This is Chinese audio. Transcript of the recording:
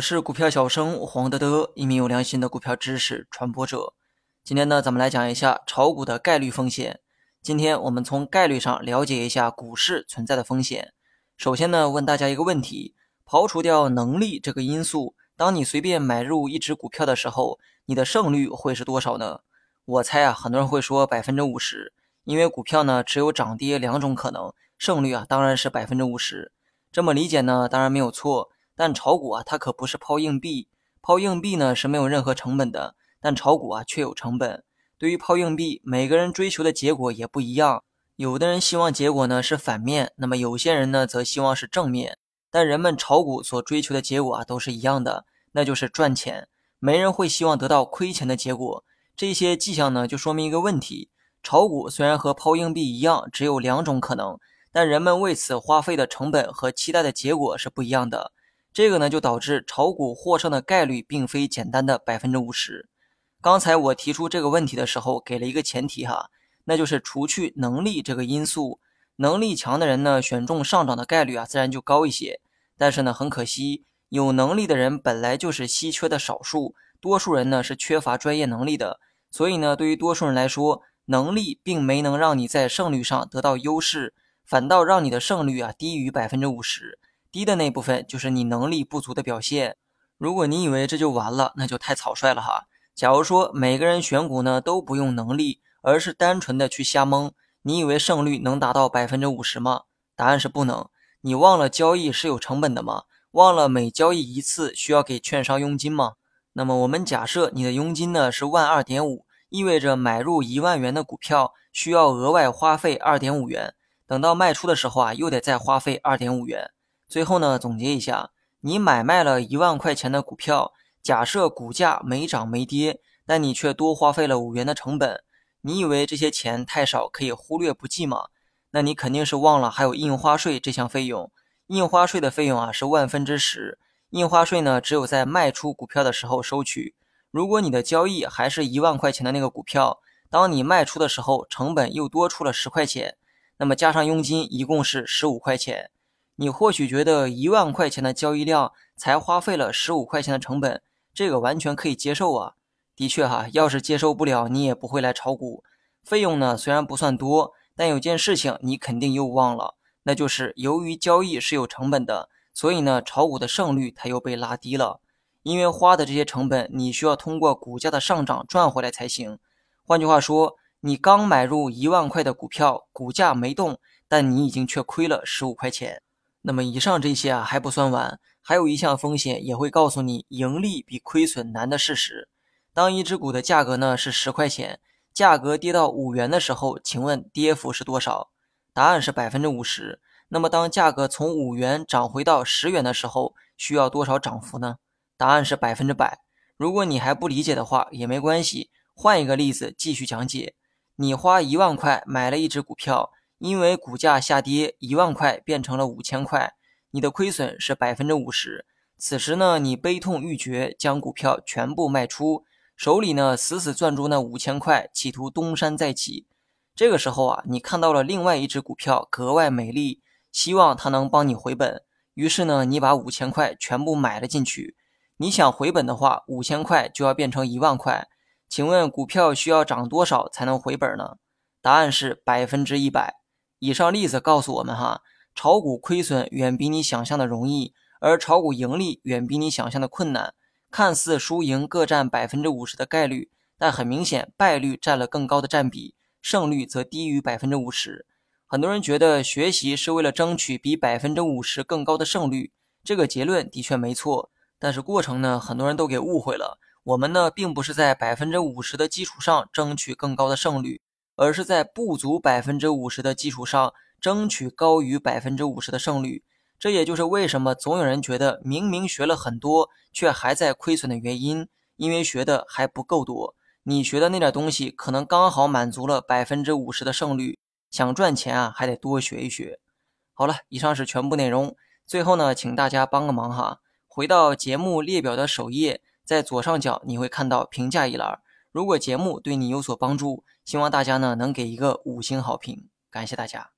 我是股票小生黄德德，一名有良心的股票知识传播者。今天呢，咱们来讲一下炒股的概率风险。今天我们从概率上了解一下股市存在的风险。首先呢，问大家一个问题：刨除掉能力这个因素，当你随便买入一只股票的时候，你的胜率会是多少呢？我猜啊，很多人会说百分之五十，因为股票呢只有涨跌两种可能，胜率啊当然是百分之五十。这么理解呢，当然没有错。但炒股啊，它可不是抛硬币，抛硬币呢是没有任何成本的，但炒股啊却有成本。对于抛硬币，每个人追求的结果也不一样，有的人希望结果呢是反面，那么有些人呢则希望是正面。但人们炒股所追求的结果啊都是一样的，那就是赚钱。没人会希望得到亏钱的结果。这些迹象呢就说明一个问题：炒股虽然和抛硬币一样，只有两种可能，但人们为此花费的成本和期待的结果是不一样的。这个呢，就导致炒股获胜的概率并非简单的百分之五十。刚才我提出这个问题的时候，给了一个前提哈，那就是除去能力这个因素，能力强的人呢，选中上涨的概率啊，自然就高一些。但是呢，很可惜，有能力的人本来就是稀缺的少数，多数人呢是缺乏专业能力的。所以呢，对于多数人来说，能力并没能让你在胜率上得到优势，反倒让你的胜率啊低于百分之五十。低的那部分就是你能力不足的表现。如果你以为这就完了，那就太草率了哈。假如说每个人选股呢都不用能力，而是单纯的去瞎蒙，你以为胜率能达到百分之五十吗？答案是不能。你忘了交易是有成本的吗？忘了每交易一次需要给券商佣金吗？那么我们假设你的佣金呢是万二点五，意味着买入一万元的股票需要额外花费二点五元，等到卖出的时候啊又得再花费二点五元。最后呢，总结一下，你买卖了一万块钱的股票，假设股价没涨没跌，但你却多花费了五元的成本，你以为这些钱太少可以忽略不计吗？那你肯定是忘了还有印花税这项费用。印花税的费用啊是万分之十，印花税呢只有在卖出股票的时候收取。如果你的交易还是一万块钱的那个股票，当你卖出的时候，成本又多出了十块钱，那么加上佣金一共是十五块钱。你或许觉得一万块钱的交易量才花费了十五块钱的成本，这个完全可以接受啊。的确哈，要是接受不了，你也不会来炒股。费用呢虽然不算多，但有件事情你肯定又忘了，那就是由于交易是有成本的，所以呢炒股的胜率它又被拉低了。因为花的这些成本，你需要通过股价的上涨赚回来才行。换句话说，你刚买入一万块的股票，股价没动，但你已经却亏了十五块钱。那么以上这些啊还不算完，还有一项风险也会告诉你盈利比亏损难的事实。当一只股的价格呢是十块钱，价格跌到五元的时候，请问跌幅是多少？答案是百分之五十。那么当价格从五元涨回到十元的时候，需要多少涨幅呢？答案是百分之百。如果你还不理解的话也没关系，换一个例子继续讲解。你花一万块买了一只股票。因为股价下跌，一万块变成了五千块，你的亏损是百分之五十。此时呢，你悲痛欲绝，将股票全部卖出，手里呢死死攥住那五千块，企图东山再起。这个时候啊，你看到了另外一只股票格外美丽，希望它能帮你回本。于是呢，你把五千块全部买了进去。你想回本的话，五千块就要变成一万块。请问股票需要涨多少才能回本呢？答案是百分之一百。以上例子告诉我们，哈，炒股亏损远比你想象的容易，而炒股盈利远比你想象的困难。看似输赢各占百分之五十的概率，但很明显败率占了更高的占比，胜率则低于百分之五十。很多人觉得学习是为了争取比百分之五十更高的胜率，这个结论的确没错。但是过程呢，很多人都给误会了。我们呢，并不是在百分之五十的基础上争取更高的胜率。而是在不足百分之五十的基础上争取高于百分之五十的胜率，这也就是为什么总有人觉得明明学了很多却还在亏损的原因，因为学的还不够多。你学的那点东西可能刚好满足了百分之五十的胜率，想赚钱啊还得多学一学。好了，以上是全部内容。最后呢，请大家帮个忙哈，回到节目列表的首页，在左上角你会看到评价一栏。如果节目对你有所帮助，希望大家呢能给一个五星好评，感谢大家。